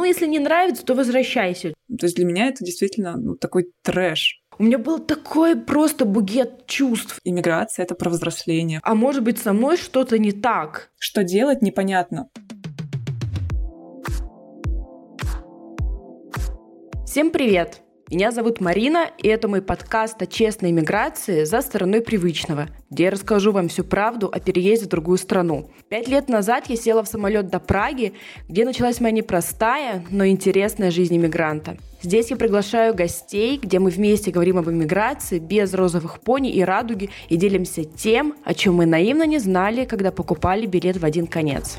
ну, если не нравится, то возвращайся. То есть для меня это действительно ну, такой трэш. У меня был такой просто бугет чувств. Иммиграция — это про взросление. А может быть, со мной что-то не так? Что делать, непонятно. Всем привет! Меня зовут Марина, и это мой подкаст о честной миграции за стороной привычного, где я расскажу вам всю правду о переезде в другую страну. Пять лет назад я села в самолет до Праги, где началась моя непростая, но интересная жизнь иммигранта. Здесь я приглашаю гостей, где мы вместе говорим об иммиграции без розовых пони и радуги и делимся тем, о чем мы наивно не знали, когда покупали билет в один конец.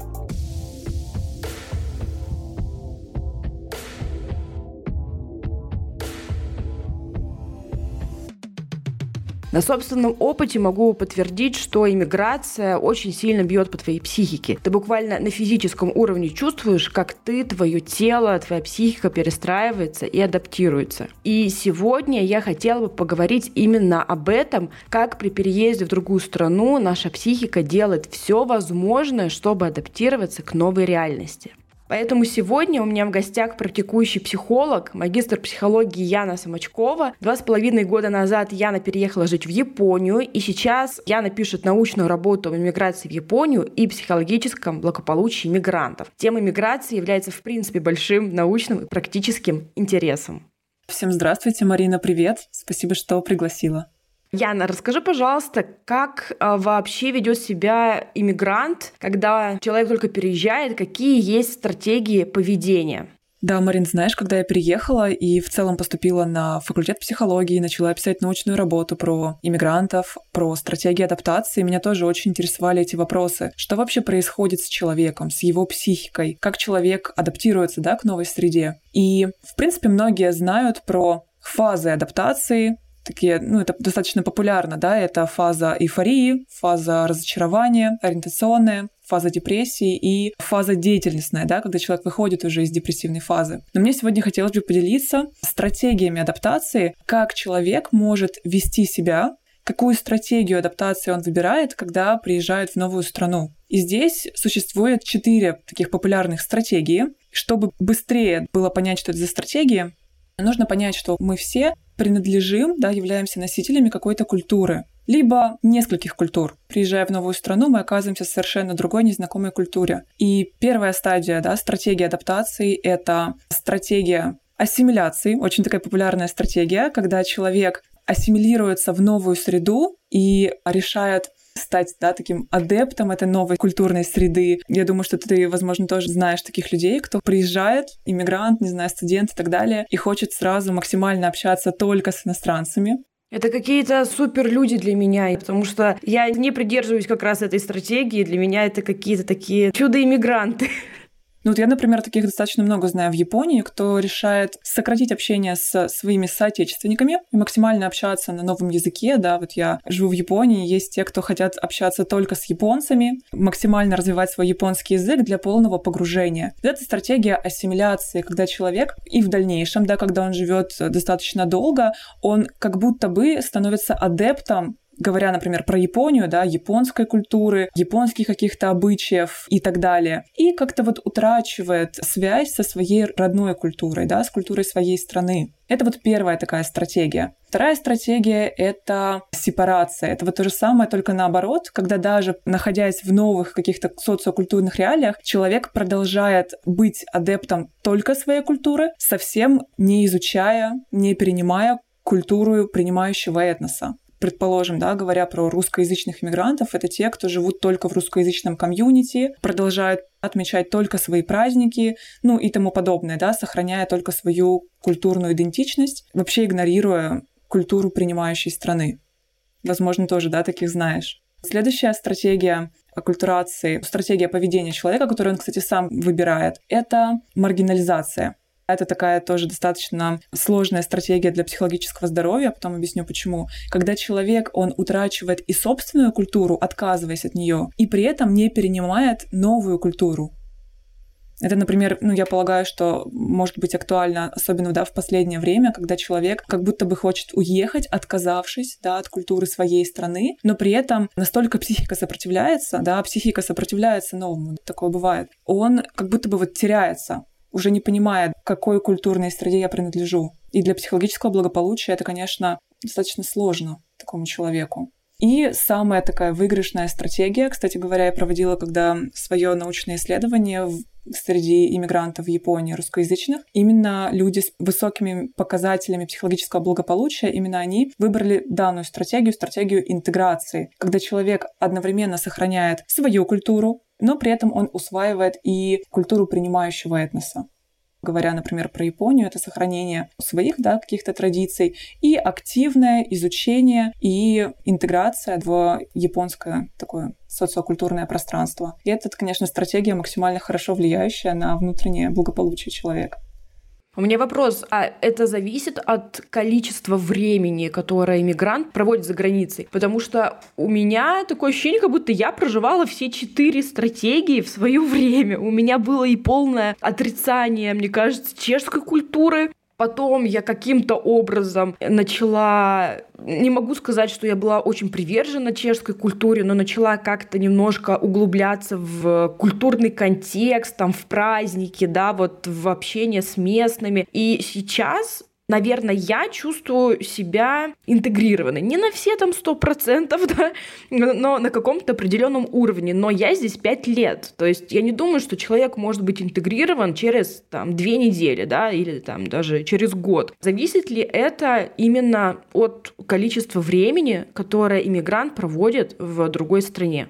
На собственном опыте могу подтвердить, что иммиграция очень сильно бьет по твоей психике. Ты буквально на физическом уровне чувствуешь, как ты, твое тело, твоя психика перестраивается и адаптируется. И сегодня я хотела бы поговорить именно об этом, как при переезде в другую страну наша психика делает все возможное, чтобы адаптироваться к новой реальности. Поэтому сегодня у меня в гостях практикующий психолог, магистр психологии Яна Самочкова. Два с половиной года назад Яна переехала жить в Японию, и сейчас Яна пишет научную работу об иммиграции в Японию и психологическом благополучии мигрантов. Тема миграции является, в принципе, большим научным и практическим интересом. Всем здравствуйте, Марина, привет. Спасибо, что пригласила. Яна, расскажи, пожалуйста, как а, вообще ведет себя иммигрант, когда человек только переезжает, какие есть стратегии поведения? Да, Марин, знаешь, когда я приехала и в целом поступила на факультет психологии, начала писать научную работу про иммигрантов, про стратегии адаптации, меня тоже очень интересовали эти вопросы. Что вообще происходит с человеком, с его психикой, как человек адаптируется да, к новой среде. И, в принципе, многие знают про фазы адаптации, такие, ну, это достаточно популярно, да, это фаза эйфории, фаза разочарования, ориентационная, фаза депрессии и фаза деятельностная, да, когда человек выходит уже из депрессивной фазы. Но мне сегодня хотелось бы поделиться стратегиями адаптации, как человек может вести себя, какую стратегию адаптации он выбирает, когда приезжает в новую страну. И здесь существует четыре таких популярных стратегии. Чтобы быстрее было понять, что это за стратегии, нужно понять, что мы все принадлежим, да, являемся носителями какой-то культуры либо нескольких культур. Приезжая в новую страну, мы оказываемся в совершенно другой незнакомой культуре. И первая стадия, да, стратегия адаптации — это стратегия ассимиляции, очень такая популярная стратегия, когда человек ассимилируется в новую среду и решает стать да, таким адептом этой новой культурной среды. Я думаю, что ты, возможно, тоже знаешь таких людей, кто приезжает, иммигрант, не знаю, студент и так далее, и хочет сразу максимально общаться только с иностранцами. Это какие-то супер люди для меня, потому что я не придерживаюсь как раз этой стратегии. Для меня это какие-то такие чудо-иммигранты. Ну вот я, например, таких достаточно много знаю в Японии, кто решает сократить общение с своими соотечественниками и максимально общаться на новом языке, да, вот я живу в Японии, есть те, кто хотят общаться только с японцами, максимально развивать свой японский язык для полного погружения. Это стратегия ассимиляции, когда человек и в дальнейшем, да, когда он живет достаточно долго, он как будто бы становится адептом говоря, например, про Японию, да, японской культуры, японских каких-то обычаев и так далее. И как-то вот утрачивает связь со своей родной культурой, да, с культурой своей страны. Это вот первая такая стратегия. Вторая стратегия — это сепарация. Это вот то же самое, только наоборот, когда даже находясь в новых каких-то социокультурных реалиях, человек продолжает быть адептом только своей культуры, совсем не изучая, не перенимая культуру принимающего этноса предположим, да, говоря про русскоязычных иммигрантов, это те, кто живут только в русскоязычном комьюнити, продолжают отмечать только свои праздники, ну и тому подобное, да, сохраняя только свою культурную идентичность, вообще игнорируя культуру принимающей страны. Возможно, тоже, да, таких знаешь. Следующая стратегия оккультурации, стратегия поведения человека, которую он, кстати, сам выбирает, это маргинализация. Это такая тоже достаточно сложная стратегия для психологического здоровья, потом объясню почему. Когда человек, он утрачивает и собственную культуру, отказываясь от нее, и при этом не перенимает новую культуру. Это, например, ну, я полагаю, что может быть актуально, особенно да, в последнее время, когда человек как будто бы хочет уехать, отказавшись да, от культуры своей страны, но при этом настолько психика сопротивляется, да, психика сопротивляется новому, такое бывает, он как будто бы вот теряется уже не понимая, к какой культурной среде я принадлежу. И для психологического благополучия это, конечно, достаточно сложно такому человеку. И самая такая выигрышная стратегия, кстати говоря, я проводила, когда свое научное исследование среди иммигрантов в Японии русскоязычных, именно люди с высокими показателями психологического благополучия, именно они выбрали данную стратегию, стратегию интеграции, когда человек одновременно сохраняет свою культуру, но при этом он усваивает и культуру принимающего этноса говоря, например, про Японию, это сохранение своих да, каких-то традиций и активное изучение и интеграция в японское такое социокультурное пространство. И это, конечно, стратегия максимально хорошо влияющая на внутреннее благополучие человека. У меня вопрос, а это зависит от количества времени, которое иммигрант проводит за границей? Потому что у меня такое ощущение, как будто я проживала все четыре стратегии в свое время. У меня было и полное отрицание, мне кажется, чешской культуры, Потом я каким-то образом начала, не могу сказать, что я была очень привержена чешской культуре, но начала как-то немножко углубляться в культурный контекст, там, в праздники, да, вот в общение с местными. И сейчас наверное, я чувствую себя интегрированной. Не на все там сто процентов, да, но на каком-то определенном уровне. Но я здесь пять лет. То есть я не думаю, что человек может быть интегрирован через там две недели, да, или там даже через год. Зависит ли это именно от количества времени, которое иммигрант проводит в другой стране?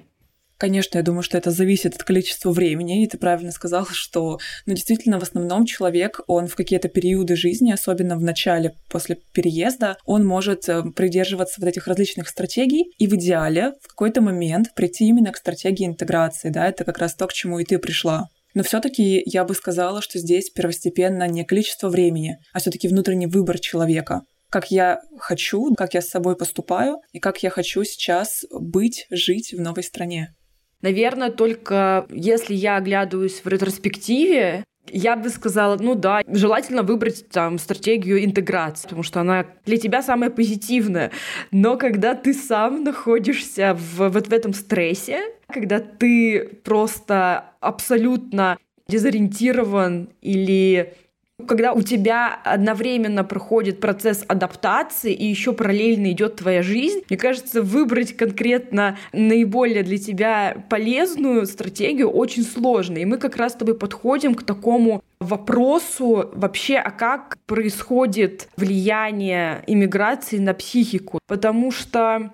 Конечно, я думаю, что это зависит от количества времени, и ты правильно сказал, что, ну, действительно, в основном человек, он в какие-то периоды жизни, особенно в начале, после переезда, он может э, придерживаться вот этих различных стратегий, и в идеале в какой-то момент прийти именно к стратегии интеграции, да, это как раз то, к чему и ты пришла. Но все-таки я бы сказала, что здесь первостепенно не количество времени, а все-таки внутренний выбор человека как я хочу, как я с собой поступаю и как я хочу сейчас быть, жить в новой стране. Наверное, только если я оглядываюсь в ретроспективе, я бы сказала, ну да, желательно выбрать там стратегию интеграции, потому что она для тебя самая позитивная. Но когда ты сам находишься в, вот в этом стрессе, когда ты просто абсолютно дезориентирован или когда у тебя одновременно проходит процесс адаптации и еще параллельно идет твоя жизнь, мне кажется, выбрать конкретно наиболее для тебя полезную стратегию очень сложно. И мы как раз с тобой подходим к такому вопросу вообще, а как происходит влияние иммиграции на психику. Потому что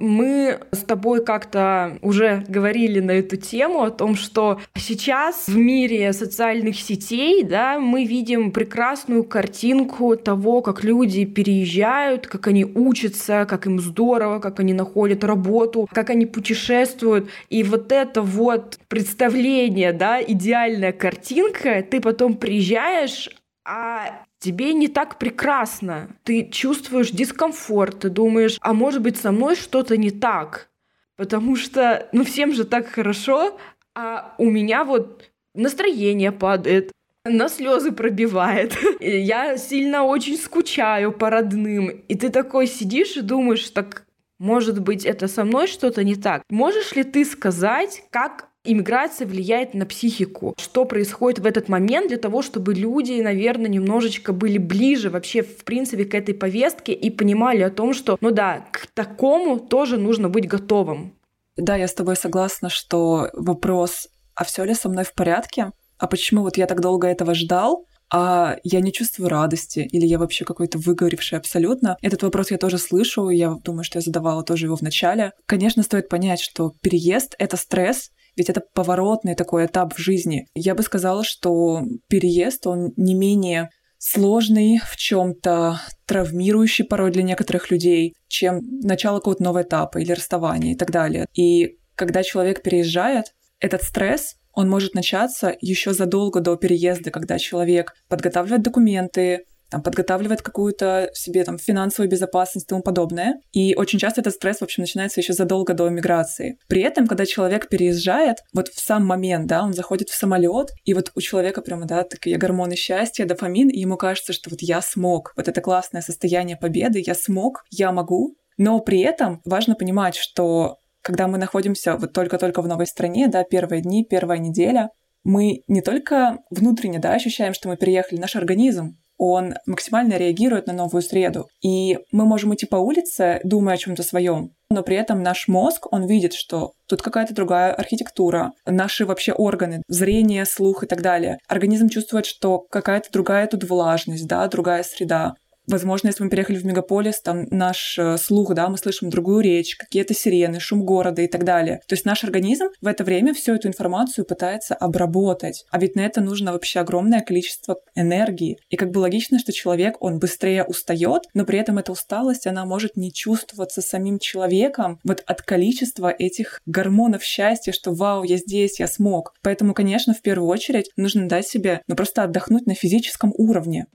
мы с тобой как-то уже говорили на эту тему о том, что сейчас в мире социальных сетей да, мы видим прекрасную картинку того, как люди переезжают, как они учатся, как им здорово, как они находят работу, как они путешествуют. И вот это вот представление, да, идеальная картинка, ты потом приезжаешь, а тебе не так прекрасно. Ты чувствуешь дискомфорт, ты думаешь, а может быть со мной что-то не так. Потому что, ну, всем же так хорошо, а у меня вот настроение падает, на слезы пробивает. Я сильно очень скучаю по родным. И ты такой сидишь и думаешь, так может быть, это со мной что-то не так. Можешь ли ты сказать, как Иммиграция влияет на психику. Что происходит в этот момент для того, чтобы люди, наверное, немножечко были ближе вообще, в принципе, к этой повестке и понимали о том, что, ну да, к такому тоже нужно быть готовым. Да, я с тобой согласна, что вопрос, а все ли со мной в порядке? А почему вот я так долго этого ждал? а я не чувствую радости, или я вообще какой-то выгоревший абсолютно. Этот вопрос я тоже слышу, я думаю, что я задавала тоже его в начале. Конечно, стоит понять, что переезд — это стресс, ведь это поворотный такой этап в жизни. Я бы сказала, что переезд, он не менее сложный, в чем-то травмирующий порой для некоторых людей, чем начало какого-то нового этапа или расставания и так далее. И когда человек переезжает, этот стресс, он может начаться еще задолго до переезда, когда человек подготавливает документы, там, подготавливает какую-то себе там финансовую безопасность и тому подобное. И очень часто этот стресс, в общем, начинается еще задолго до миграции. При этом, когда человек переезжает, вот в сам момент, да, он заходит в самолет, и вот у человека прямо, да, такие гормоны счастья, дофамин, и ему кажется, что вот я смог, вот это классное состояние победы, я смог, я могу. Но при этом важно понимать, что когда мы находимся вот только-только в новой стране, да, первые дни, первая неделя, мы не только внутренне да, ощущаем, что мы переехали, наш организм он максимально реагирует на новую среду. И мы можем идти по улице, думая о чем-то своем, но при этом наш мозг, он видит, что тут какая-то другая архитектура, наши вообще органы, зрение, слух и так далее. Организм чувствует, что какая-то другая тут влажность, да, другая среда. Возможно, если мы переехали в мегаполис, там наш э, слух, да, мы слышим другую речь, какие-то сирены, шум города и так далее. То есть наш организм в это время всю эту информацию пытается обработать. А ведь на это нужно вообще огромное количество энергии. И как бы логично, что человек, он быстрее устает, но при этом эта усталость, она может не чувствоваться самим человеком вот от количества этих гормонов счастья, что вау, я здесь, я смог. Поэтому, конечно, в первую очередь нужно дать себе, ну просто отдохнуть на физическом уровне.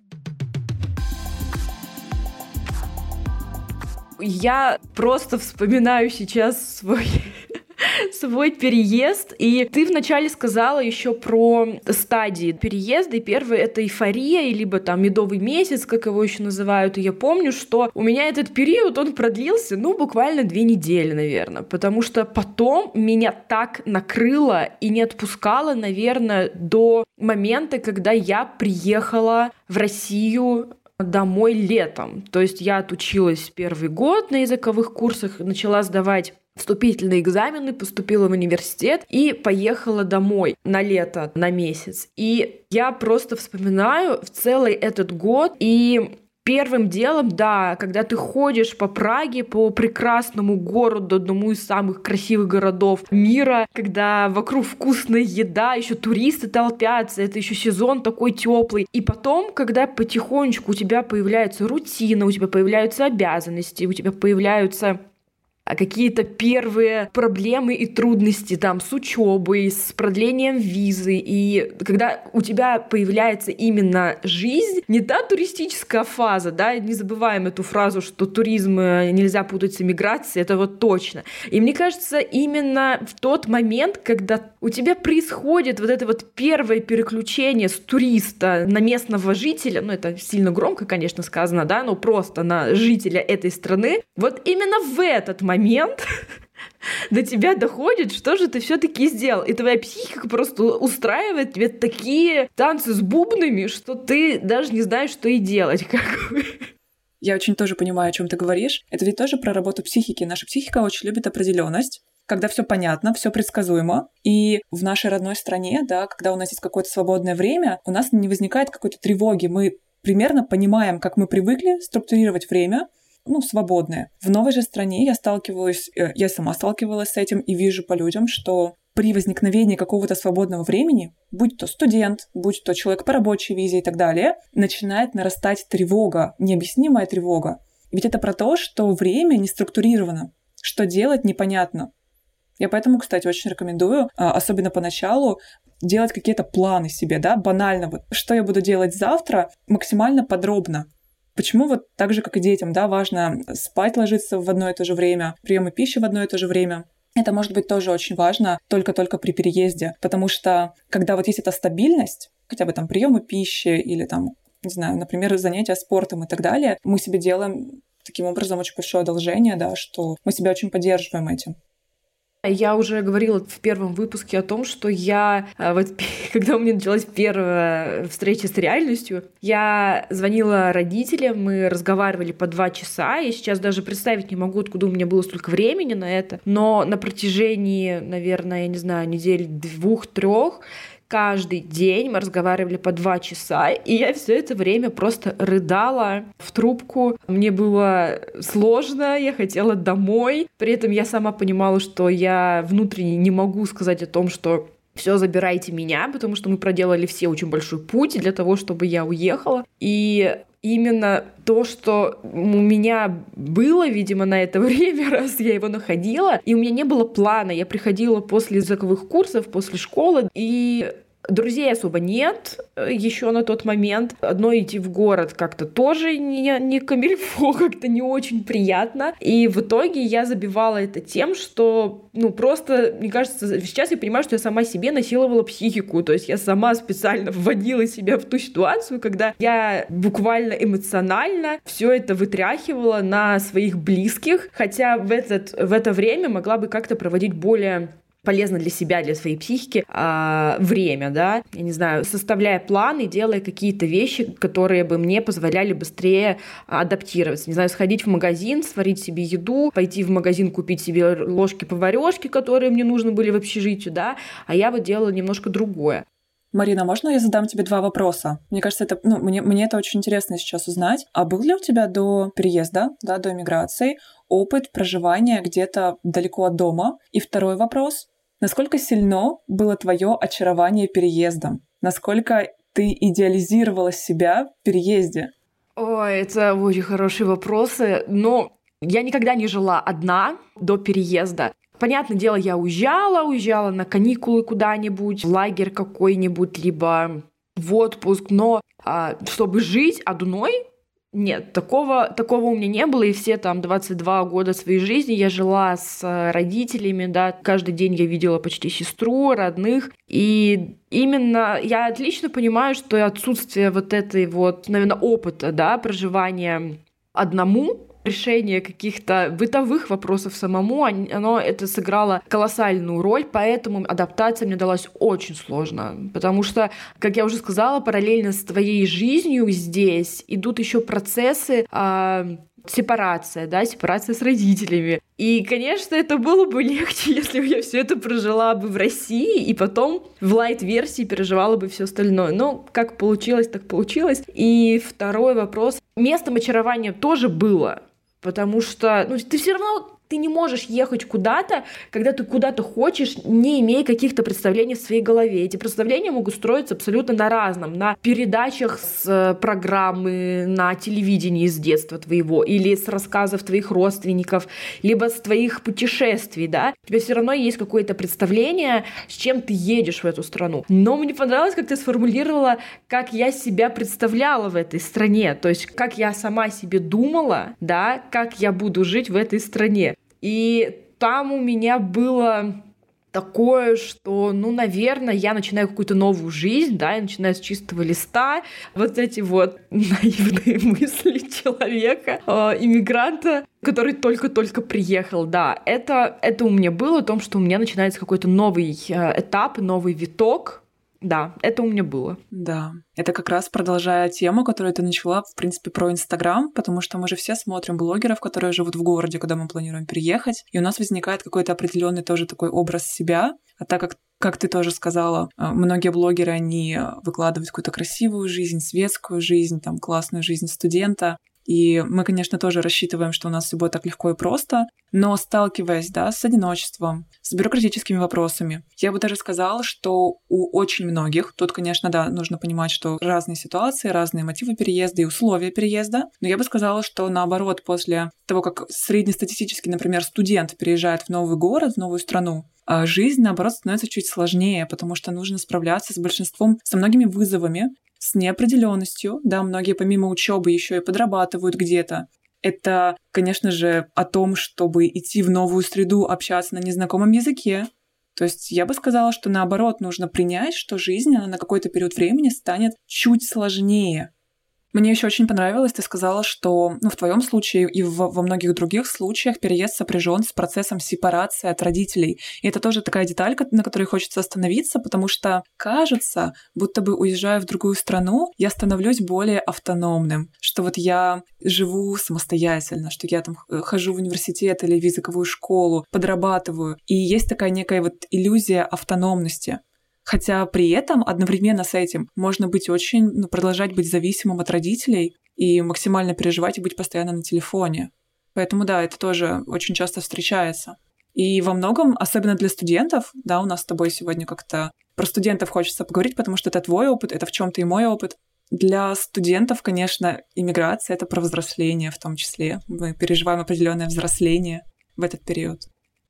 Я просто вспоминаю сейчас свой свой переезд. И ты вначале сказала еще про стадии переезда. И первый — это эйфория, либо там медовый месяц, как его еще называют. И я помню, что у меня этот период, он продлился, ну, буквально две недели, наверное. Потому что потом меня так накрыло и не отпускало, наверное, до момента, когда я приехала в Россию домой летом. То есть я отучилась первый год на языковых курсах, начала сдавать вступительные экзамены, поступила в университет и поехала домой на лето, на месяц. И я просто вспоминаю в целый этот год и Первым делом, да, когда ты ходишь по Праге, по прекрасному городу, одному из самых красивых городов мира, когда вокруг вкусная еда, еще туристы толпятся, это еще сезон такой теплый. И потом, когда потихонечку у тебя появляется рутина, у тебя появляются обязанности, у тебя появляются какие-то первые проблемы и трудности там с учебой, с продлением визы. И когда у тебя появляется именно жизнь, не та туристическая фаза, да, не забываем эту фразу, что туризм э, нельзя путать с эмиграцией, это вот точно. И мне кажется, именно в тот момент, когда у тебя происходит вот это вот первое переключение с туриста на местного жителя, ну это сильно громко, конечно, сказано, да, но просто на жителя этой страны, вот именно в этот момент момент до тебя доходит, что же ты все-таки сделал. И твоя психика просто устраивает тебе такие танцы с бубнами, что ты даже не знаешь, что и делать. Как бы. Я очень тоже понимаю, о чем ты говоришь. Это ведь тоже про работу психики. Наша психика очень любит определенность когда все понятно, все предсказуемо. И в нашей родной стране, да, когда у нас есть какое-то свободное время, у нас не возникает какой-то тревоги. Мы примерно понимаем, как мы привыкли структурировать время, ну, свободное. В новой же стране я сталкиваюсь, э, я сама сталкивалась с этим и вижу по людям, что при возникновении какого-то свободного времени, будь то студент, будь то человек по рабочей визе и так далее, начинает нарастать тревога, необъяснимая тревога. Ведь это про то, что время не структурировано, что делать непонятно. Я поэтому, кстати, очень рекомендую, а, особенно поначалу, делать какие-то планы себе, да, банально, вот, что я буду делать завтра, максимально подробно, Почему вот так же, как и детям, да, важно спать ложиться в одно и то же время, приемы пищи в одно и то же время, это может быть тоже очень важно только-только при переезде, потому что когда вот есть эта стабильность, хотя бы там приемы пищи или там, не знаю, например, занятия спортом и так далее, мы себе делаем таким образом очень большое одолжение, да, что мы себя очень поддерживаем этим. Я уже говорила в первом выпуске о том, что я, э, вот когда у меня началась первая встреча с реальностью, я звонила родителям, мы разговаривали по два часа, и сейчас даже представить не могу, откуда у меня было столько времени на это, но на протяжении, наверное, я не знаю, недель двух-трех каждый день мы разговаривали по два часа, и я все это время просто рыдала в трубку. Мне было сложно, я хотела домой. При этом я сама понимала, что я внутренне не могу сказать о том, что все, забирайте меня, потому что мы проделали все очень большой путь для того, чтобы я уехала. И именно то, что у меня было, видимо, на это время, раз я его находила, и у меня не было плана. Я приходила после языковых курсов, после школы, и Друзей особо нет э, еще на тот момент. Одно идти в город как-то тоже не, не камильфо, как-то не очень приятно. И в итоге я забивала это тем, что, ну, просто, мне кажется, сейчас я понимаю, что я сама себе насиловала психику. То есть я сама специально вводила себя в ту ситуацию, когда я буквально эмоционально все это вытряхивала на своих близких, хотя в, этот, в это время могла бы как-то проводить более полезно для себя, для своей психики э, время, да, я не знаю, составляя планы, делая какие-то вещи, которые бы мне позволяли быстрее адаптироваться. Не знаю, сходить в магазин, сварить себе еду, пойти в магазин купить себе ложки-поварешки, которые мне нужны были в общежитию, да, а я вот делала немножко другое. Марина, можно я задам тебе два вопроса? Мне кажется, это, ну, мне, мне это очень интересно сейчас узнать. А был ли у тебя до переезда, да, до эмиграции, опыт проживания где-то далеко от дома? И второй вопрос. Насколько сильно было твое очарование переездом? Насколько ты идеализировала себя в переезде? Ой, это очень хорошие вопросы. Но я никогда не жила одна до переезда. Понятное дело, я уезжала, уезжала на каникулы куда-нибудь, в лагерь какой-нибудь, либо в отпуск, но а, чтобы жить одной, нет, такого, такого у меня не было, и все там 22 года своей жизни я жила с родителями, да, каждый день я видела почти сестру, родных, и именно я отлично понимаю, что отсутствие вот этой вот, наверное, опыта, да, проживания одному, решение каких-то бытовых вопросов самому, оно это сыграло колоссальную роль, поэтому адаптация мне далась очень сложно, потому что, как я уже сказала, параллельно с твоей жизнью здесь идут еще процессы а, сепарация, да, сепарация с родителями. И, конечно, это было бы легче, если бы я все это прожила бы в России и потом в лайт-версии переживала бы все остальное. Но как получилось, так получилось. И второй вопрос. Местом очарования тоже было потому что ну, ты все равно ты не можешь ехать куда-то, когда ты куда-то хочешь, не имея каких-то представлений в своей голове. Эти представления могут строиться абсолютно на разном. На передачах с э, программы на телевидении с детства твоего, или с рассказов твоих родственников, либо с твоих путешествий, да. У тебя все равно есть какое-то представление, с чем ты едешь в эту страну. Но мне понравилось, как ты сформулировала, как я себя представляла в этой стране. То есть, как я сама себе думала, да, как я буду жить в этой стране. И там у меня было такое, что, ну, наверное, я начинаю какую-то новую жизнь, да, я начинаю с чистого листа. Вот эти вот наивные мысли человека, э, иммигранта, который только-только приехал, да, это, это у меня было о том, что у меня начинается какой-то новый э, этап, новый виток, да, это у меня было. Да. Это как раз продолжая тему, которую ты начала, в принципе, про Инстаграм, потому что мы же все смотрим блогеров, которые живут в городе, куда мы планируем переехать, и у нас возникает какой-то определенный тоже такой образ себя. А так как как ты тоже сказала, э, многие блогеры, они выкладывают какую-то красивую жизнь, светскую жизнь, там, классную жизнь студента, и мы, конечно, тоже рассчитываем, что у нас все будет так легко и просто, но сталкиваясь, да, с одиночеством, с бюрократическими вопросами, я бы даже сказала, что у очень многих, тут, конечно, да, нужно понимать, что разные ситуации, разные мотивы переезда и условия переезда, но я бы сказала, что наоборот, после того, как среднестатистически, например, студент переезжает в новый город, в новую страну, а жизнь, наоборот, становится чуть сложнее, потому что нужно справляться с большинством, со многими вызовами, с неопределенностью. Да, многие помимо учебы еще и подрабатывают где-то. Это, конечно же, о том, чтобы идти в новую среду, общаться на незнакомом языке. То есть я бы сказала, что наоборот, нужно принять, что жизнь, она на какой-то период времени станет чуть сложнее. Мне еще очень понравилось, ты сказала, что ну, в твоем случае и в, во многих других случаях переезд сопряжен с процессом сепарации от родителей. И это тоже такая деталь, на которой хочется остановиться, потому что кажется, будто бы уезжая в другую страну, я становлюсь более автономным, что вот я живу самостоятельно, что я там хожу в университет или в языковую школу, подрабатываю. И есть такая некая вот иллюзия автономности. Хотя при этом одновременно с этим можно быть очень, ну, продолжать быть зависимым от родителей и максимально переживать и быть постоянно на телефоне. Поэтому да, это тоже очень часто встречается. И во многом, особенно для студентов, да, у нас с тобой сегодня как-то про студентов хочется поговорить, потому что это твой опыт, это в чем-то и мой опыт. Для студентов, конечно, иммиграция — это про взросление в том числе. Мы переживаем определенное взросление в этот период.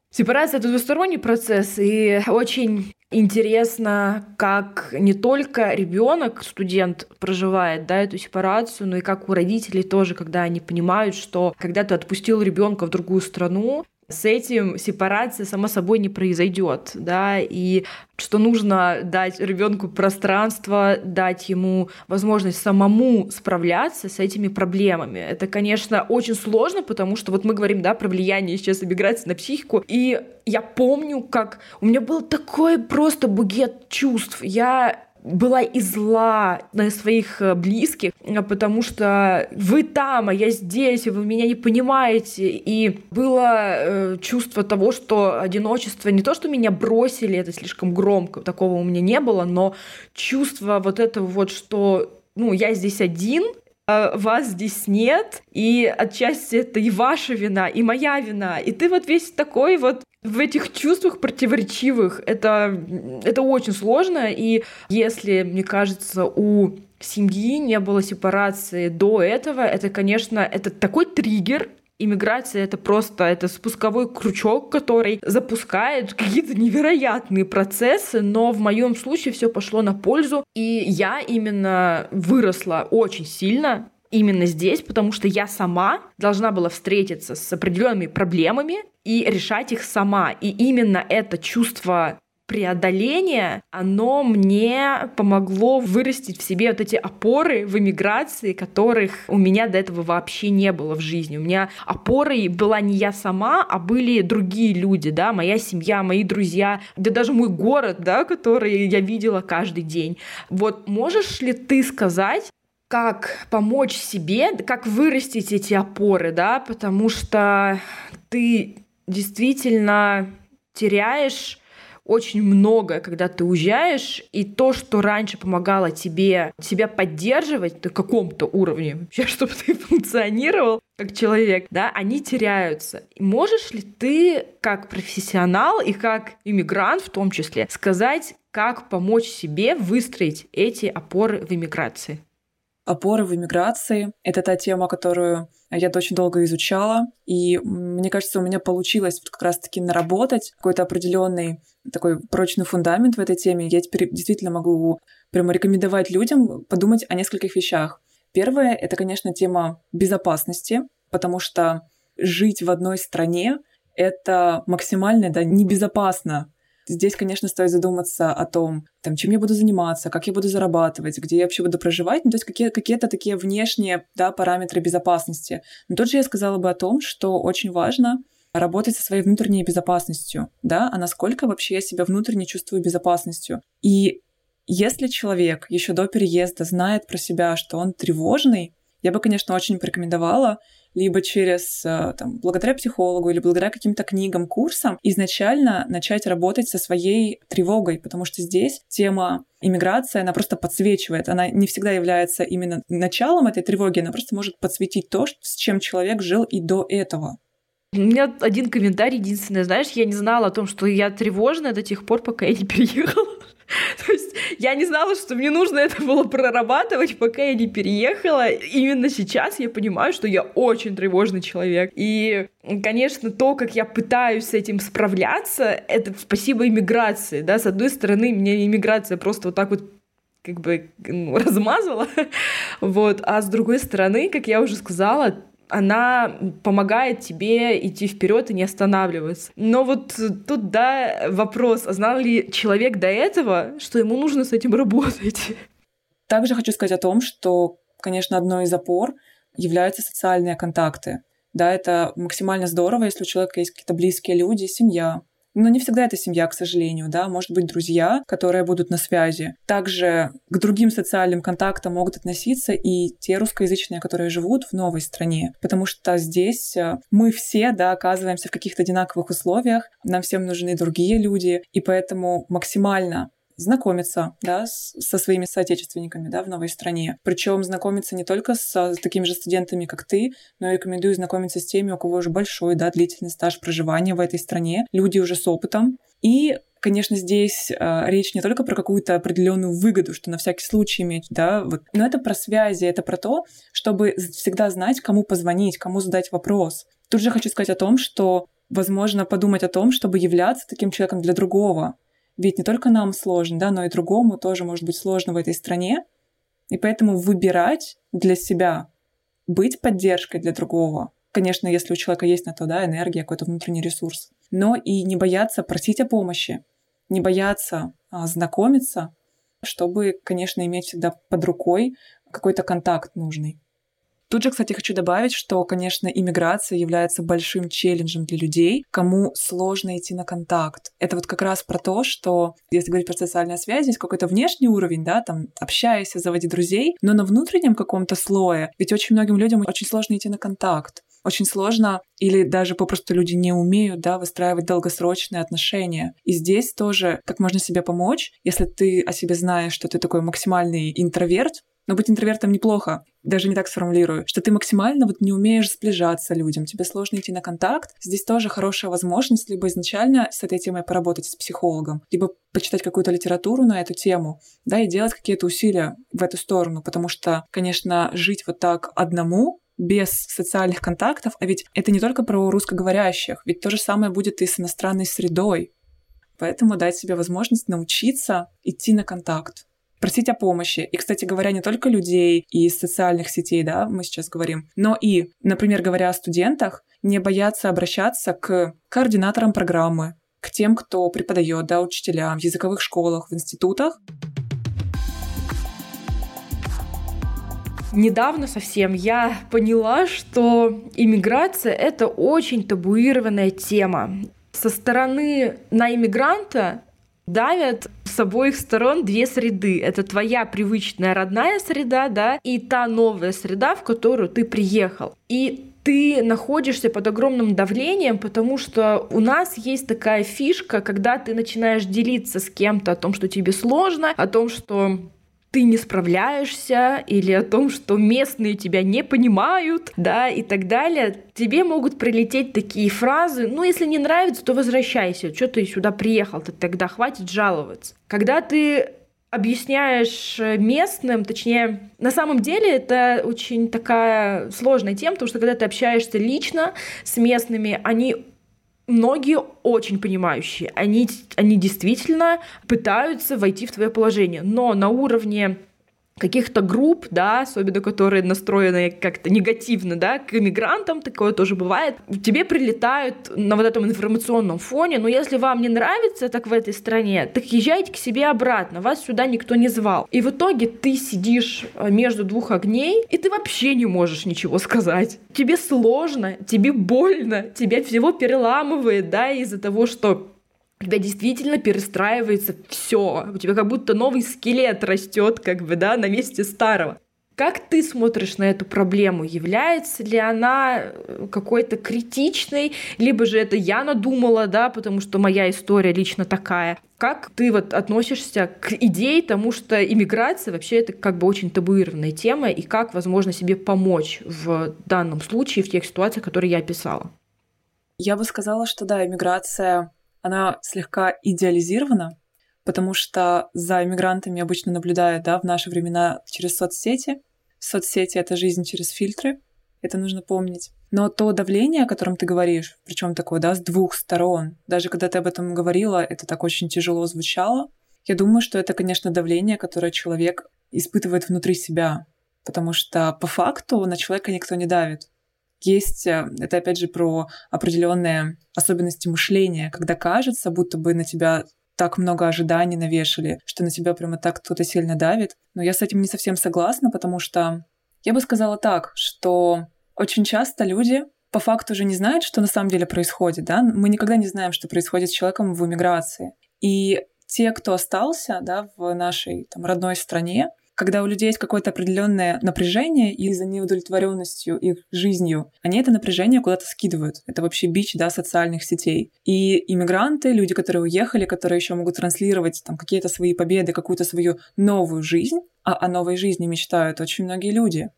Сепарация — это двусторонний процесс, и очень интересно, как не только ребенок, студент проживает да, эту сепарацию, но и как у родителей тоже, когда они понимают, что когда ты отпустил ребенка в другую страну, с этим сепарация само собой не произойдет, да, и что нужно дать ребенку пространство, дать ему возможность самому справляться с этими проблемами. Это, конечно, очень сложно, потому что вот мы говорим, да, про влияние сейчас миграции на психику, и я помню, как у меня был такой просто бугет чувств. Я была и зла на своих э, близких, э, потому что вы там, а я здесь, и вы меня не понимаете. И было э, чувство того, что одиночество не то, что меня бросили, это слишком громко, такого у меня не было, но чувство вот этого вот, что ну, я здесь один, а вас здесь нет, и отчасти это и ваша вина, и моя вина. И ты вот весь такой вот в этих чувствах противоречивых. Это, это очень сложно, и если, мне кажется, у семьи не было сепарации до этого, это, конечно, это такой триггер, Иммиграция это просто это спусковой крючок, который запускает какие-то невероятные процессы, но в моем случае все пошло на пользу, и я именно выросла очень сильно именно здесь, потому что я сама должна была встретиться с определенными проблемами и решать их сама. И именно это чувство преодоления, оно мне помогло вырастить в себе вот эти опоры в эмиграции, которых у меня до этого вообще не было в жизни. У меня опорой была не я сама, а были другие люди, да, моя семья, мои друзья, да даже мой город, да, который я видела каждый день. Вот можешь ли ты сказать, как помочь себе, как вырастить эти опоры, да, потому что ты действительно теряешь очень много, когда ты уезжаешь, и то, что раньше помогало тебе себя поддерживать на каком-то уровне, вообще, чтобы ты функционировал как человек, да, они теряются. Можешь ли ты, как профессионал и как иммигрант в том числе, сказать, как помочь себе выстроить эти опоры в иммиграции? Опоры в иммиграции — это та тема, которую я очень долго изучала, и мне кажется, у меня получилось как раз-таки наработать какой-то определенный такой прочный фундамент в этой теме. Я теперь действительно могу прямо рекомендовать людям подумать о нескольких вещах. Первое — это, конечно, тема безопасности, потому что жить в одной стране — это максимально да, небезопасно Здесь, конечно, стоит задуматься о том, там, чем я буду заниматься, как я буду зарабатывать, где я вообще буду проживать, ну, то есть какие, какие-то такие внешние да, параметры безопасности. Но тут же я сказала бы о том, что очень важно работать со своей внутренней безопасностью, да, а насколько вообще я себя внутренне чувствую безопасностью. И если человек еще до переезда знает про себя, что он тревожный, я бы, конечно, очень порекомендовала либо через, э, там, благодаря психологу или благодаря каким-то книгам, курсам, изначально начать работать со своей тревогой, потому что здесь тема иммиграция, она просто подсвечивает. Она не всегда является именно началом этой тревоги, она просто может подсветить то, с чем человек жил и до этого. У меня один комментарий единственный. Знаешь, я не знала о том, что я тревожная до тех пор, пока я не переехала. То есть я не знала, что мне нужно это было прорабатывать, пока я не переехала. Именно сейчас я понимаю, что я очень тревожный человек. И, конечно, то, как я пытаюсь с этим справляться, это спасибо иммиграции. Да? С одной стороны, меня иммиграция просто вот так вот как бы ну, размазала, вот, а с другой стороны, как я уже сказала, она помогает тебе идти вперед и не останавливаться. Но вот тут, да, вопрос, а знал ли человек до этого, что ему нужно с этим работать? Также хочу сказать о том, что, конечно, одной из опор являются социальные контакты. Да, это максимально здорово, если у человека есть какие-то близкие люди, семья, но не всегда это семья, к сожалению, да, может быть друзья, которые будут на связи. Также к другим социальным контактам могут относиться и те русскоязычные, которые живут в новой стране, потому что здесь э, мы все, да, оказываемся в каких-то одинаковых условиях, нам всем нужны другие люди, и поэтому максимально знакомиться да, с, со своими соотечественниками да, в новой стране. Причем знакомиться не только с, с такими же студентами, как ты, но и рекомендую знакомиться с теми, у кого уже большой да, длительный стаж проживания в этой стране, люди уже с опытом. И конечно, здесь э, речь не только про какую-то определенную выгоду, что на всякий случай иметь, да, вот, но это про связи, это про то, чтобы всегда знать, кому позвонить, кому задать вопрос. Тут же хочу сказать о том, что возможно подумать о том, чтобы являться таким человеком для другого, ведь не только нам сложно, да, но и другому тоже может быть сложно в этой стране. И поэтому выбирать для себя быть поддержкой для другого, Конечно, если у человека есть на то, да, энергия, какой-то внутренний ресурс. Но и не бояться просить о помощи, не бояться а, знакомиться, чтобы, конечно, иметь всегда под рукой какой-то контакт нужный. Тут же, кстати, хочу добавить, что, конечно, иммиграция является большим челленджем для людей, кому сложно идти на контакт. Это вот как раз про то, что, если говорить про социальные связи, есть какой-то внешний уровень, да, там, общайся, заводи друзей, но на внутреннем каком-то слое, ведь очень многим людям очень сложно идти на контакт очень сложно или даже попросту люди не умеют да, выстраивать долгосрочные отношения. И здесь тоже как можно себе помочь, если ты о себе знаешь, что ты такой максимальный интроверт, но быть интровертом неплохо, даже не так сформулирую, что ты максимально вот не умеешь сближаться людям, тебе сложно идти на контакт. Здесь тоже хорошая возможность либо изначально с этой темой поработать с психологом, либо почитать какую-то литературу на эту тему, да, и делать какие-то усилия в эту сторону, потому что, конечно, жить вот так одному без социальных контактов, а ведь это не только про русскоговорящих, ведь то же самое будет и с иностранной средой. Поэтому дать себе возможность научиться идти на контакт просить о помощи. И, кстати говоря, не только людей из социальных сетей, да, мы сейчас говорим, но и, например, говоря о студентах, не бояться обращаться к координаторам программы, к тем, кто преподает, да, учителям в языковых школах, в институтах. Недавно совсем я поняла, что иммиграция — это очень табуированная тема. Со стороны на иммигранта давят с обоих сторон две среды. Это твоя привычная родная среда, да, и та новая среда, в которую ты приехал. И ты находишься под огромным давлением, потому что у нас есть такая фишка, когда ты начинаешь делиться с кем-то о том, что тебе сложно, о том, что ты не справляешься, или о том, что местные тебя не понимают, да, и так далее, тебе могут прилететь такие фразы, ну, если не нравится, то возвращайся, что ты сюда приехал, то тогда хватит жаловаться. Когда ты объясняешь местным, точнее, на самом деле это очень такая сложная тема, потому что когда ты общаешься лично с местными, они многие очень понимающие. Они, они действительно пытаются войти в твое положение. Но на уровне каких-то групп, да, особенно которые настроены как-то негативно, да, к иммигрантам, такое тоже бывает, тебе прилетают на вот этом информационном фоне, но если вам не нравится так в этой стране, так езжайте к себе обратно, вас сюда никто не звал. И в итоге ты сидишь э, между двух огней, и ты вообще не можешь ничего сказать. Тебе сложно, тебе больно, тебя всего переламывает, да, из-за того, что когда действительно перестраивается все. У тебя как будто новый скелет растет, как бы, да, на месте старого. Как ты смотришь на эту проблему? Является ли она э, какой-то критичной, либо же это я надумала, да, потому что моя история лично такая? Как ты вот относишься к идее тому, что иммиграция вообще это как бы очень табуированная тема, и как, возможно, себе помочь в данном случае, в тех ситуациях, которые я описала? Я бы сказала, что да, иммиграция она слегка идеализирована, потому что за иммигрантами обычно наблюдают да, в наши времена через соцсети. Соцсети — это жизнь через фильтры, это нужно помнить. Но то давление, о котором ты говоришь, причем такое, да, с двух сторон, даже когда ты об этом говорила, это так очень тяжело звучало. Я думаю, что это, конечно, давление, которое человек испытывает внутри себя, потому что по факту на человека никто не давит есть, э, это опять же про определенные особенности мышления, когда кажется, будто бы на тебя так много ожиданий навешали, что на тебя прямо так кто-то сильно давит. Но я с этим не совсем согласна, потому что я бы сказала так, что очень часто люди по факту уже не знают, что на самом деле происходит, да? Мы никогда не знаем, что происходит с человеком в эмиграции. И те, кто остался, да, в нашей там, родной стране, когда у людей есть какое-то определенное напряжение и за неудовлетворенностью их жизнью, они это напряжение куда-то скидывают. Это вообще бич, да, социальных сетей. И иммигранты, люди, которые уехали, которые еще могут транслировать там какие-то свои победы, какую-то свою новую жизнь, а о новой жизни мечтают очень многие люди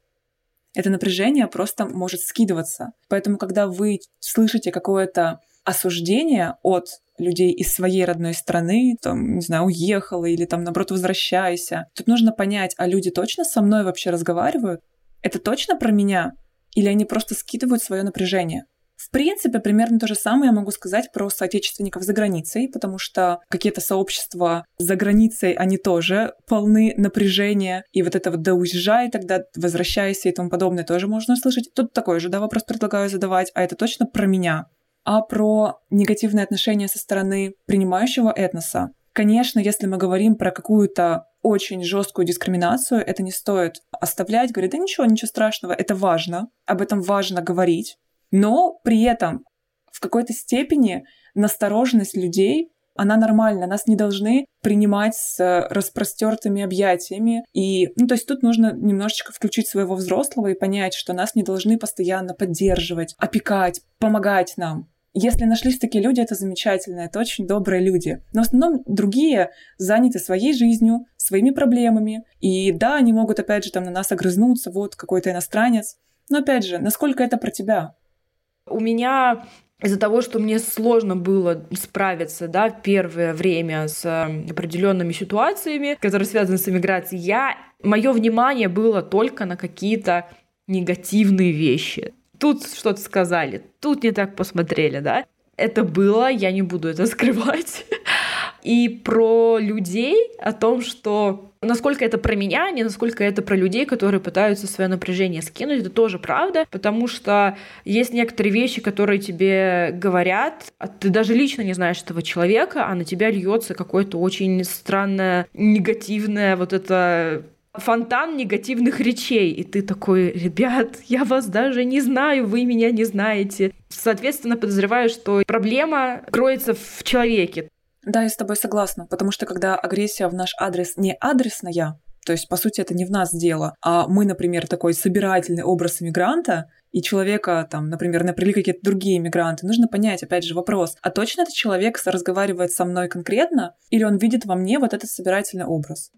это напряжение просто может скидываться. Поэтому, когда вы слышите какое-то осуждение от людей из своей родной страны, там, не знаю, уехала или там, наоборот, возвращайся. Тут нужно понять, а люди точно со мной вообще разговаривают? Это точно про меня? Или они просто скидывают свое напряжение? В принципе, примерно то же самое я могу сказать про соотечественников за границей, потому что какие-то сообщества за границей, они тоже полны напряжения, и вот это вот «да уезжай, тогда возвращайся» и тому подобное тоже можно услышать. Тут такой же, да, вопрос предлагаю задавать, а это точно про меня. А про негативные отношения со стороны принимающего этноса, Конечно, если мы говорим про какую-то очень жесткую дискриминацию, это не стоит оставлять, говорить, да ничего, ничего страшного, это важно, об этом важно говорить. Но при этом в какой-то степени настороженность людей она нормальна, нас не должны принимать с распростертыми объятиями. И, ну, то есть тут нужно немножечко включить своего взрослого и понять, что нас не должны постоянно поддерживать, опекать, помогать нам. Если нашлись такие люди, это замечательно, это очень добрые люди. Но в основном другие заняты своей жизнью, своими проблемами. И да, они могут, опять же, там на нас огрызнуться, вот какой-то иностранец. Но опять же, насколько это про тебя? У меня из-за того, что мне сложно было справиться, да, первое время с определенными ситуациями, которые связаны с иммиграцией, я, мое внимание было только на какие-то негативные вещи тут что-то сказали, тут не так посмотрели, да. Это было, я не буду это скрывать. И про людей, о том, что насколько это про меня, а не насколько это про людей, которые пытаются свое напряжение скинуть, это тоже правда, потому что есть некоторые вещи, которые тебе говорят, а ты даже лично не знаешь этого человека, а на тебя льется какое-то очень странное, негативное вот это фонтан негативных речей. И ты такой, ребят, я вас даже не знаю, вы меня не знаете. Соответственно, подозреваю, что проблема кроется в человеке. Да, я с тобой согласна, потому что когда агрессия в наш адрес не адресная, то есть, по сути, это не в нас дело, а мы, например, такой собирательный образ иммигранта, и человека, там, например, напрягли какие-то другие иммигранты, нужно понять, опять же, вопрос, а точно этот человек разговаривает со мной конкретно, или он видит во мне вот этот собирательный образ?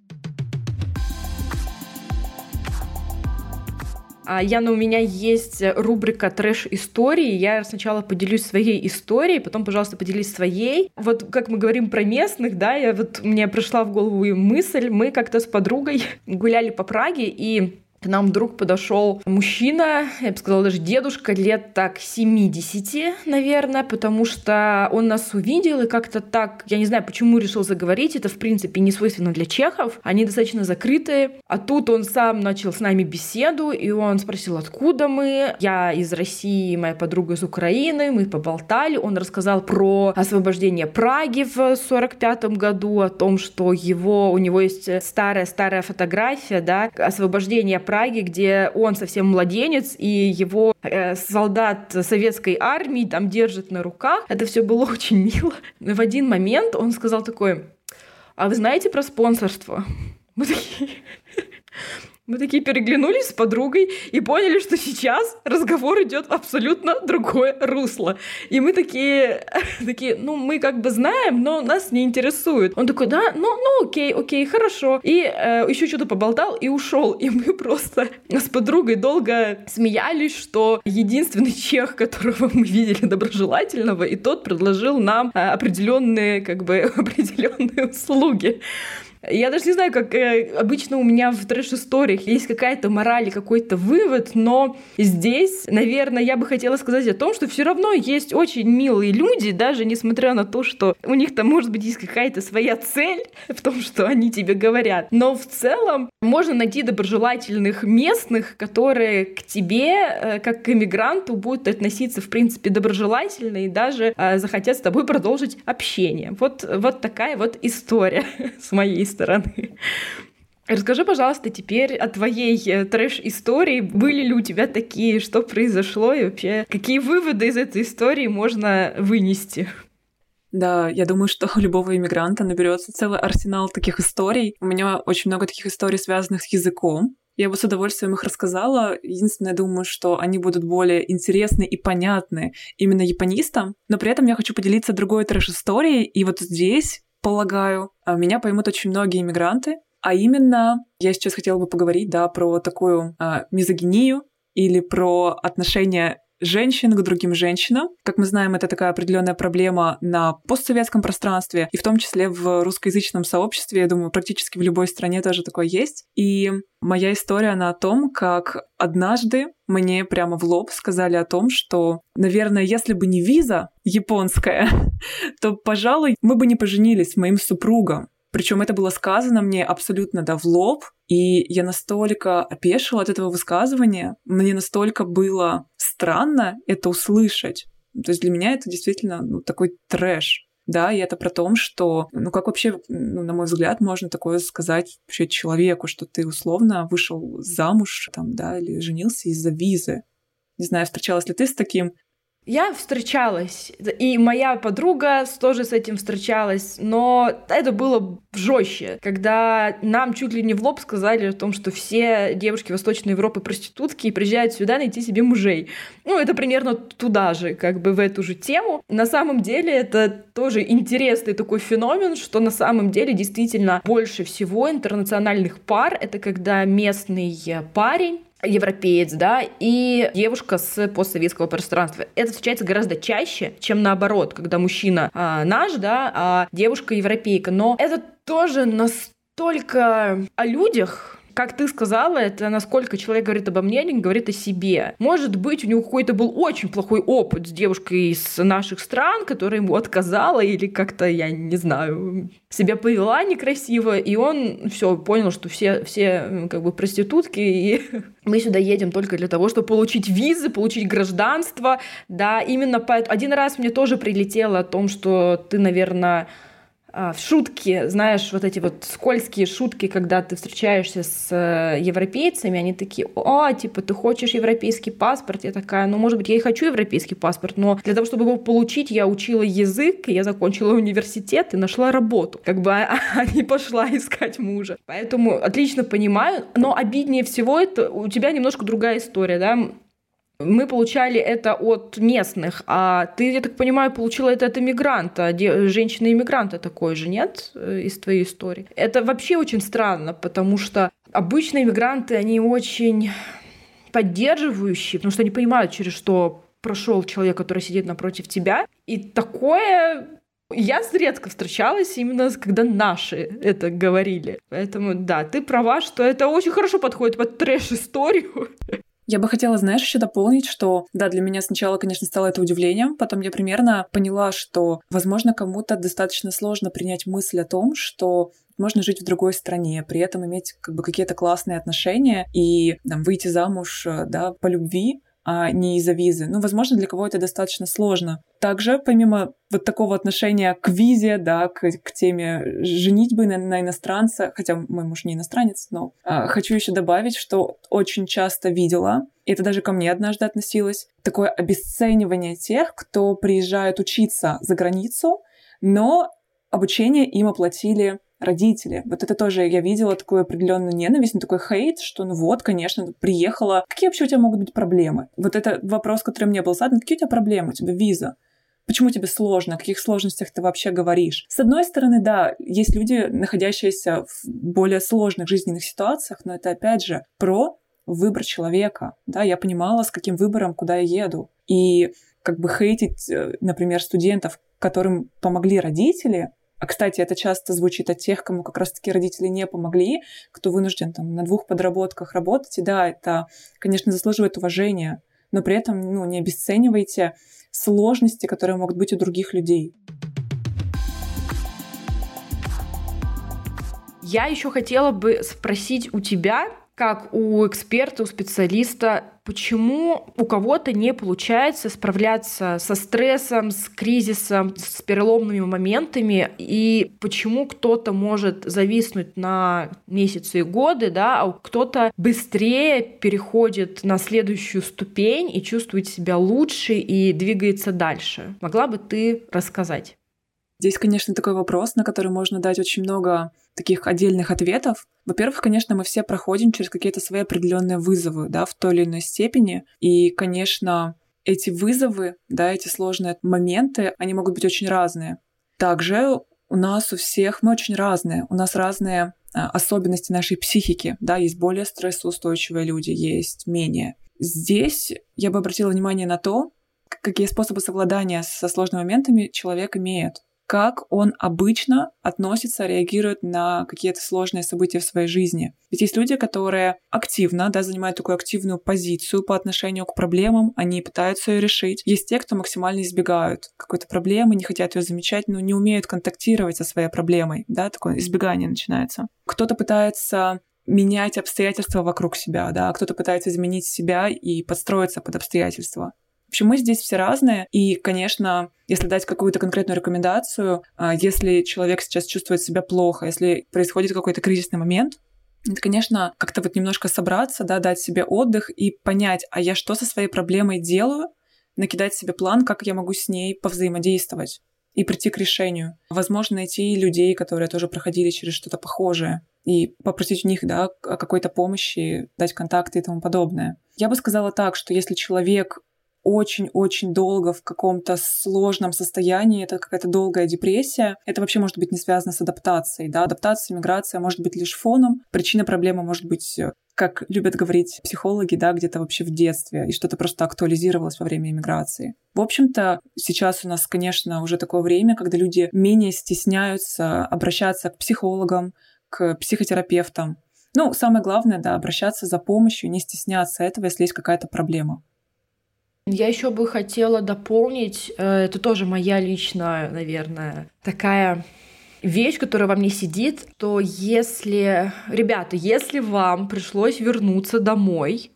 Яна, у меня есть рубрика «Трэш-истории». Я сначала поделюсь своей историей, потом, пожалуйста, поделись своей. Вот как мы говорим про местных, да, я вот мне пришла в голову мысль, мы как-то с подругой гуляли по Праге, и к нам вдруг подошел мужчина, я бы сказала, даже дедушка, лет так 70, наверное, потому что он нас увидел и как-то так, я не знаю, почему решил заговорить, это, в принципе, не свойственно для чехов, они достаточно закрытые, а тут он сам начал с нами беседу, и он спросил, откуда мы, я из России, моя подруга из Украины, мы поболтали, он рассказал про освобождение Праги в 45 году, о том, что его, у него есть старая-старая фотография, да, освобождение Праге, где он совсем младенец, и его э, солдат советской армии там держит на руках. Это все было очень мило. Но в один момент он сказал такой, а вы знаете про спонсорство? Мы такие, мы такие переглянулись с подругой и поняли, что сейчас разговор идет в абсолютно другое русло. И мы такие, такие, ну, мы как бы знаем, но нас не интересует. Он такой, да, ну, ну, окей, окей, хорошо. И э, еще что-то поболтал и ушел. И мы просто с подругой долго смеялись, что единственный чех, которого мы видели доброжелательного, и тот предложил нам э, определенные, как бы, определенные услуги. Я даже не знаю, как э, обычно у меня в трэш-историях есть какая-то мораль и какой-то вывод, но здесь, наверное, я бы хотела сказать о том, что все равно есть очень милые люди, даже несмотря на то, что у них там, может быть, есть какая-то своя цель в том, что они тебе говорят. Но в целом можно найти доброжелательных местных, которые к тебе, э, как к иммигранту, будут относиться, в принципе, доброжелательно и даже э, захотят с тобой продолжить общение. Вот, вот такая вот история с моей стороны. Расскажи, пожалуйста, теперь о твоей э, трэш-истории. Были ли у тебя такие, что произошло и вообще какие выводы из этой истории можно вынести? Да, я думаю, что у любого иммигранта наберется целый арсенал таких историй. У меня очень много таких историй, связанных с языком. Я бы с удовольствием их рассказала. Единственное, думаю, что они будут более интересны и понятны именно японистам. Но при этом я хочу поделиться другой трэш-историей. И вот здесь полагаю, а, меня поймут очень многие иммигранты, а именно я сейчас хотела бы поговорить, да, про такую а, мизогинию или про отношение женщин к другим женщинам. Как мы знаем, это такая определенная проблема на постсоветском пространстве, и в том числе в русскоязычном сообществе, я думаю, практически в любой стране тоже такое есть. И моя история, она о том, как однажды мне прямо в лоб сказали о том, что, наверное, если бы не виза японская, то, пожалуй, мы бы не поженились с моим супругом. Причем это было сказано мне абсолютно да в лоб, и я настолько опешила от этого высказывания, мне настолько было странно это услышать. То есть для меня это действительно ну, такой трэш. Да, и это про то, что, ну как вообще, ну, на мой взгляд, можно такое сказать вообще человеку, что ты условно вышел замуж, там, да, или женился из-за визы. Не знаю, встречалась ли ты с таким, я встречалась, и моя подруга тоже с этим встречалась, но это было жестче, когда нам чуть ли не в лоб сказали о том, что все девушки Восточной Европы проститутки и приезжают сюда найти себе мужей. Ну, это примерно туда же, как бы в эту же тему. На самом деле это тоже интересный такой феномен, что на самом деле действительно больше всего интернациональных пар — это когда местный парень европеец, да, и девушка с постсоветского пространства. Это встречается гораздо чаще, чем наоборот, когда мужчина а, наш, да, а девушка европейка. Но это тоже настолько о людях, как ты сказала, это насколько человек говорит обо мне или говорит о себе. Может быть, у него какой-то был очень плохой опыт с девушкой из наших стран, которая ему отказала или как-то, я не знаю, себя повела некрасиво, и он все понял, что все, все как бы проститутки, и мы сюда едем только для того, чтобы получить визы, получить гражданство, да, именно поэтому один раз мне тоже прилетело о том, что ты, наверное, а, шутки, знаешь, вот эти вот скользкие шутки, когда ты встречаешься с э, европейцами, они такие, о, типа, ты хочешь европейский паспорт? Я такая, ну, может быть, я и хочу европейский паспорт, но для того, чтобы его получить, я учила язык, я закончила университет и нашла работу. Как бы, а, а не пошла искать мужа. Поэтому отлично понимаю, но обиднее всего это у тебя немножко другая история, да, мы получали это от местных, а ты, я так понимаю, получила это от иммигранта, женщины-иммигранта такой же, нет, э, из твоей истории? Это вообще очень странно, потому что обычно иммигранты, они очень поддерживающие, потому что они понимают, через что прошел человек, который сидит напротив тебя. И такое я редко встречалась именно, когда наши это говорили. Поэтому, да, ты права, что это очень хорошо подходит под трэш-историю. Я бы хотела, знаешь, еще дополнить, что, да, для меня сначала, конечно, стало это удивлением, потом я примерно поняла, что, возможно, кому-то достаточно сложно принять мысль о том, что можно жить в другой стране, при этом иметь как бы какие-то классные отношения и там, выйти замуж э, да, по любви, а не из-за визы. Ну, возможно, для кого это достаточно сложно. Также, помимо вот такого отношения к визе, да, к, к теме женитьбы на, на иностранца, хотя мой муж не иностранец, но а, хочу еще добавить, что очень часто видела, и это даже ко мне однажды относилось, такое обесценивание тех, кто приезжает учиться за границу, но обучение им оплатили родители. Вот это тоже я видела такую определенную ненависть, ну, такой хейт, что ну вот, конечно, приехала. Какие вообще у тебя могут быть проблемы? Вот это вопрос, который мне был задан. Какие у тебя проблемы? У тебя виза. Почему тебе сложно? О каких сложностях ты вообще говоришь? С одной стороны, да, есть люди, находящиеся в более сложных жизненных ситуациях, но это опять же про выбор человека. Да, я понимала, с каким выбором, куда я еду. И как бы хейтить, э, например, студентов, которым помогли родители, а, кстати, это часто звучит от тех, кому как раз-таки родители не помогли, кто вынужден там на двух подработках работать. И да, это, конечно, заслуживает уважения, но при этом ну, не обесценивайте сложности, которые могут быть у других людей. Я еще хотела бы спросить у тебя, как у эксперта, у специалиста, почему у кого-то не получается справляться со стрессом, с кризисом, с переломными моментами, и почему кто-то может зависнуть на месяцы и годы, да, а кто-то быстрее переходит на следующую ступень и чувствует себя лучше и двигается дальше. Могла бы ты рассказать? Здесь, конечно, такой вопрос, на который можно дать очень много таких отдельных ответов. Во-первых, конечно, мы все проходим через какие-то свои определенные вызовы, да, в той или иной степени. И, конечно, эти вызовы, да, эти сложные моменты, они могут быть очень разные. Также у нас у всех мы очень разные. У нас разные а, особенности нашей психики, да, есть более стрессоустойчивые люди, есть менее. Здесь я бы обратила внимание на то, какие способы совладания со сложными моментами человек имеет как он обычно относится, реагирует на какие-то сложные события в своей жизни. Ведь есть люди, которые активно, да, занимают такую активную позицию по отношению к проблемам, они пытаются ее решить. Есть те, кто максимально избегают какой-то проблемы, не хотят ее замечать, но не умеют контактировать со своей проблемой, да, такое избегание начинается. Кто-то пытается менять обстоятельства вокруг себя, да, кто-то пытается изменить себя и подстроиться под обстоятельства. В общем, мы здесь все разные, и, конечно, если дать какую-то конкретную рекомендацию, а, если человек сейчас чувствует себя плохо, если происходит какой-то кризисный момент, это, конечно, как-то вот немножко собраться, да, дать себе отдых и понять, а я что со своей проблемой делаю, накидать себе план, как я могу с ней повзаимодействовать и прийти к решению. Возможно, найти людей, которые тоже проходили через что-то похожее, и попросить у них, да, какой-то помощи, дать контакты и тому подобное. Я бы сказала так, что если человек очень-очень долго в каком-то сложном состоянии, это какая-то долгая депрессия. Это вообще может быть не связано с адаптацией. Да? Адаптация, миграция может быть лишь фоном. Причина проблемы может быть э, как любят говорить психологи, да, где-то вообще в детстве, и что-то просто актуализировалось во время иммиграции. В общем-то, сейчас у нас, конечно, уже такое время, когда люди менее стесняются обращаться к психологам, к психотерапевтам. Ну, самое главное, да, обращаться за помощью, не стесняться этого, если есть какая-то проблема. Я еще бы хотела дополнить, э, это тоже моя личная, наверное, такая вещь, которая во мне сидит, то если, ребята, если вам пришлось вернуться домой,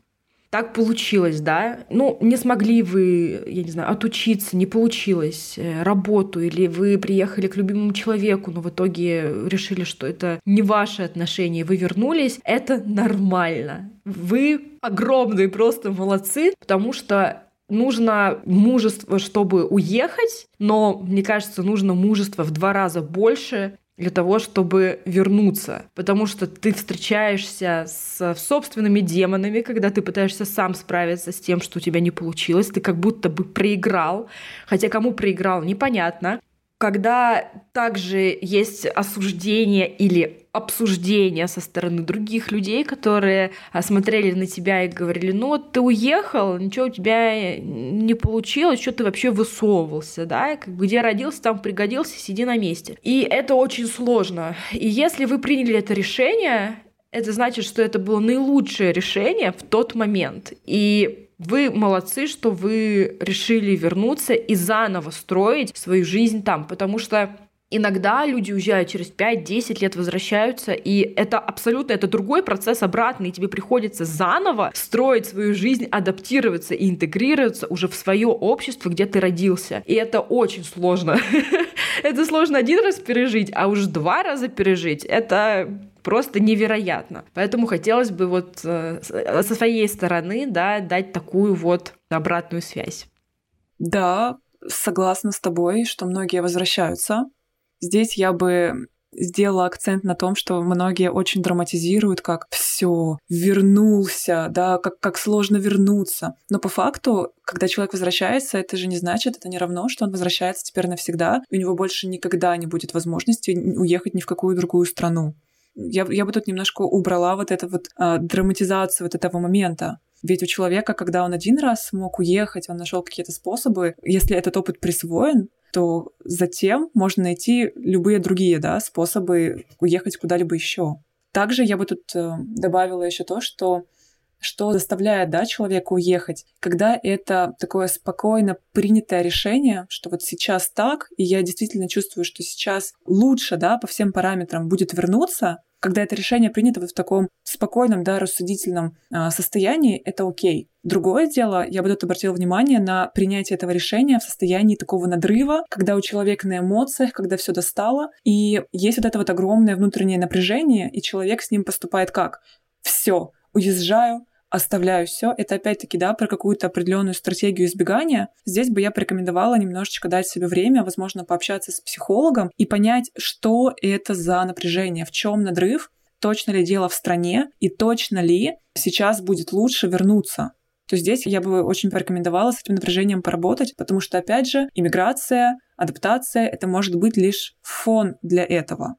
так получилось, да, ну, не смогли вы, я не знаю, отучиться, не получилось э, работу, или вы приехали к любимому человеку, но в итоге решили, что это не ваши отношения, вы вернулись, это нормально. Вы огромные просто молодцы, потому что нужно мужество, чтобы уехать, но, мне кажется, нужно мужество в два раза больше для того, чтобы вернуться. Потому что ты встречаешься с собственными демонами, когда ты пытаешься сам справиться с тем, что у тебя не получилось. Ты как будто бы проиграл. Хотя кому проиграл, непонятно когда также есть осуждение или обсуждение со стороны других людей, которые смотрели на тебя и говорили, ну вот ты уехал, ничего у тебя не получилось, что ты вообще высовывался, да, где родился, там пригодился, сиди на месте. И это очень сложно. И если вы приняли это решение, это значит, что это было наилучшее решение в тот момент. И вы молодцы, что вы решили вернуться и заново строить свою жизнь там, потому что Иногда люди уезжают через 5-10 лет, возвращаются, и это абсолютно это другой процесс обратный, и тебе приходится заново строить свою жизнь, адаптироваться и интегрироваться уже в свое общество, где ты родился. И это очень сложно. Это сложно один раз пережить, а уж два раза пережить. Это просто невероятно. Поэтому хотелось бы вот э, со своей стороны, да, дать такую вот обратную связь. Да, согласна с тобой, что многие возвращаются. Здесь я бы сделала акцент на том, что многие очень драматизируют, как все вернулся, да, как, как сложно вернуться. Но по факту, когда человек возвращается, это же не значит, это не равно, что он возвращается теперь навсегда, и у него больше никогда не будет возможности уехать ни в какую другую страну. Я, я бы тут немножко убрала вот эту вот а, драматизацию вот этого момента. Ведь у человека, когда он один раз смог уехать, он нашел какие-то способы, если этот опыт присвоен, то затем можно найти любые другие да, способы уехать куда-либо еще. Также я бы тут э, добавила еще то, что что заставляет да, человека уехать, когда это такое спокойно принятое решение, что вот сейчас так, и я действительно чувствую, что сейчас лучше да, по всем параметрам будет вернуться, когда это решение принято вот в таком спокойном, да, рассудительном э, состоянии, это окей. Другое дело, я бы тут обратила внимание на принятие этого решения в состоянии такого надрыва, когда у человека на эмоциях, когда все достало, и есть вот это вот огромное внутреннее напряжение, и человек с ним поступает как? Все, уезжаю, оставляю все. Это опять-таки, да, про какую-то определенную стратегию избегания. Здесь бы я порекомендовала немножечко дать себе время, возможно, пообщаться с психологом и понять, что это за напряжение, в чем надрыв, точно ли дело в стране и точно ли сейчас будет лучше вернуться то здесь я бы очень порекомендовала с этим напряжением поработать, потому что, опять же, иммиграция, адаптация — это может быть лишь фон для этого.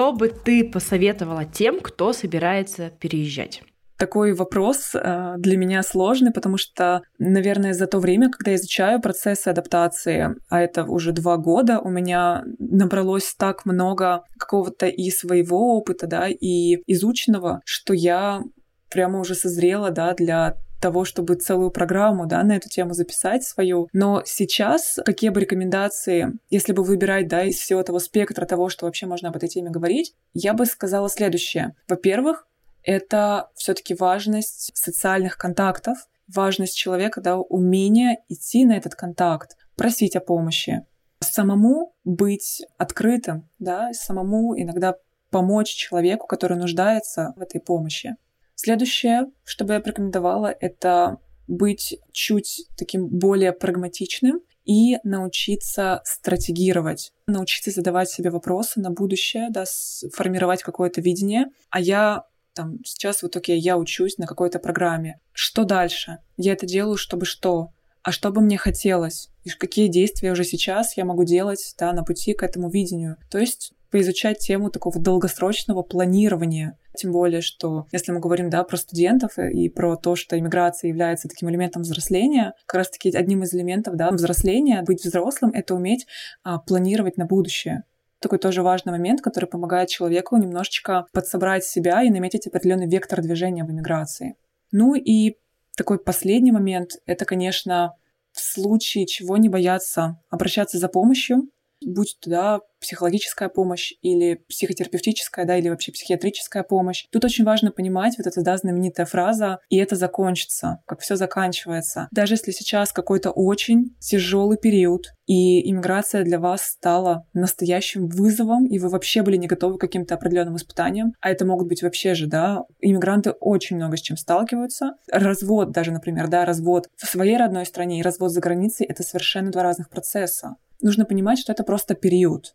Что бы ты посоветовала тем, кто собирается переезжать? Такой вопрос э, для меня сложный, потому что, наверное, за то время, когда я изучаю процессы адаптации, а это уже два года, у меня набралось так много какого-то и своего опыта, да, и изученного, что я прямо уже созрела, да, для того, чтобы целую программу да, на эту тему записать свою. Но сейчас какие бы рекомендации, если бы выбирать да, из всего этого спектра того, что вообще можно об этой теме говорить, я бы сказала следующее. Во-первых, это все-таки важность социальных контактов, важность человека, да, умение идти на этот контакт, просить о помощи, самому быть открытым, да, самому иногда помочь человеку, который нуждается в этой помощи. Следующее, что бы я порекомендовала, это быть чуть таким более прагматичным и научиться стратегировать, научиться задавать себе вопросы на будущее, да, формировать какое-то видение. А я там, сейчас вот окей, я учусь на какой-то программе. Что дальше? Я это делаю, чтобы что? А что бы мне хотелось? И какие действия уже сейчас я могу делать да, на пути к этому видению? То есть поизучать тему такого долгосрочного планирования. Тем более, что если мы говорим да, про студентов и про то, что иммиграция является таким элементом взросления, как раз-таки одним из элементов да, взросления, быть взрослым — это уметь а, планировать на будущее такой тоже важный момент, который помогает человеку немножечко подсобрать себя и наметить определенный вектор движения в иммиграции. Ну и такой последний момент — это, конечно, в случае чего не бояться обращаться за помощью, будь туда психологическая помощь или психотерапевтическая, да, или вообще психиатрическая помощь. Тут очень важно понимать вот эта, да, знаменитая фраза «и это закончится», как все заканчивается. Даже если сейчас какой-то очень тяжелый период, и иммиграция для вас стала настоящим вызовом, и вы вообще были не готовы к каким-то определенным испытаниям, а это могут быть вообще же, да, иммигранты очень много с чем сталкиваются. Развод даже, например, да, развод в своей родной стране и развод за границей — это совершенно два разных процесса. Нужно понимать, что это просто период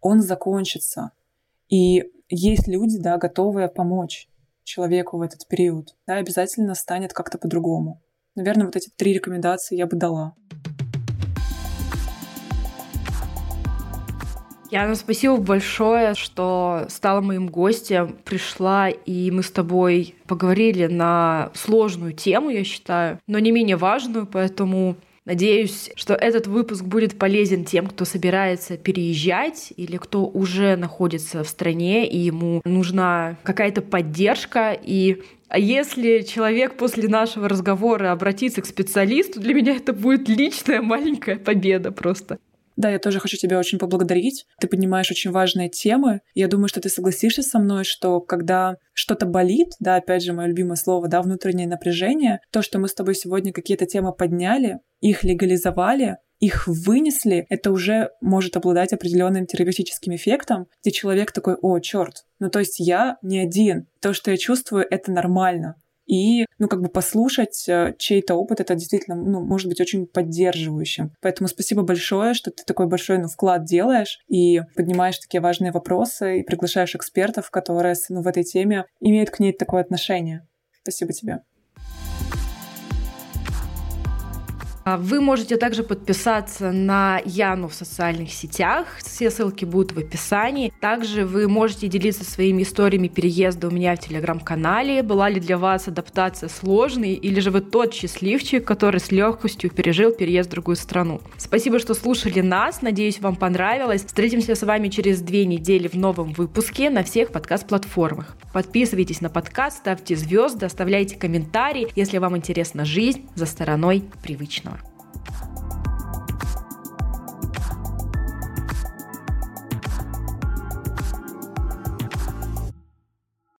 он закончится. И есть люди, да, готовые помочь человеку в этот период. Да, обязательно станет как-то по-другому. Наверное, вот эти три рекомендации я бы дала. Яна, спасибо большое, что стала моим гостем, пришла, и мы с тобой поговорили на сложную тему, я считаю, но не менее важную, поэтому Надеюсь, что этот выпуск будет полезен тем, кто собирается переезжать или кто уже находится в стране и ему нужна какая-то поддержка. И а если человек после нашего разговора обратится к специалисту, для меня это будет личная маленькая победа просто. Да, я тоже хочу тебя очень поблагодарить. Ты поднимаешь очень важные темы. Я думаю, что ты согласишься со мной, что когда что-то болит, да, опять же, мое любимое слово, да, внутреннее напряжение, то, что мы с тобой сегодня какие-то темы подняли, их легализовали, их вынесли, это уже может обладать определенным терапевтическим эффектом, где человек такой, о, черт, ну то есть я не один, то, что я чувствую, это нормально и, ну, как бы послушать э, чей-то опыт, это действительно, ну, может быть очень поддерживающим. Поэтому спасибо большое, что ты такой большой, ну, вклад делаешь и поднимаешь такие важные вопросы и приглашаешь экспертов, которые, ну, в этой теме имеют к ней такое отношение. Спасибо тебе. Вы можете также подписаться на Яну в социальных сетях. Все ссылки будут в описании. Также вы можете делиться своими историями переезда у меня в телеграм-канале. Была ли для вас адаптация сложной, или же вы тот счастливчик, который с легкостью пережил переезд в другую страну. Спасибо, что слушали нас. Надеюсь, вам понравилось. Встретимся с вами через две недели в новом выпуске на всех подкаст-платформах. Подписывайтесь на подкаст, ставьте звезды, оставляйте комментарии, если вам интересна жизнь за стороной привычного.